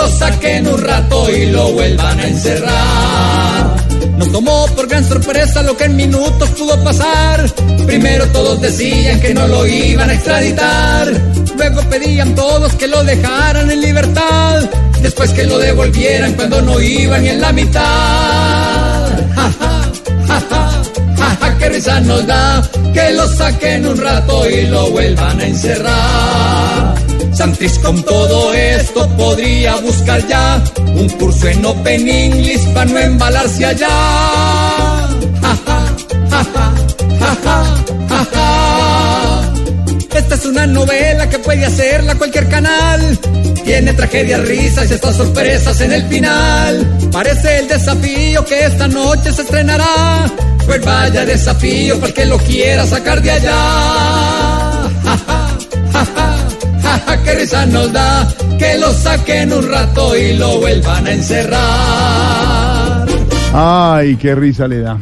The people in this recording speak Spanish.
lo saquen un rato y lo vuelvan a encerrar. Nos tomó por gran sorpresa lo que en minutos pudo pasar. Primero todos decían que no lo iban a extraditar. Luego pedían todos que lo dejaran en libertad. Después que lo devolvieran cuando no iban en la mitad. Ja, ja, ja, ja, ja, ja, qué risa nos da que lo saquen un rato y lo vuelvan a encerrar. Santis con todo esto podría buscar ya un curso en Open English para no embalarse allá. Esta es una novela que puede hacerla cualquier canal. Tiene tragedias, risas y estas sorpresas en el final. Parece el desafío que esta noche se estrenará. Pues vaya desafío para el que lo quiera sacar de allá. Nos da que lo saquen un rato y lo vuelvan a encerrar. Ay, qué risa le da.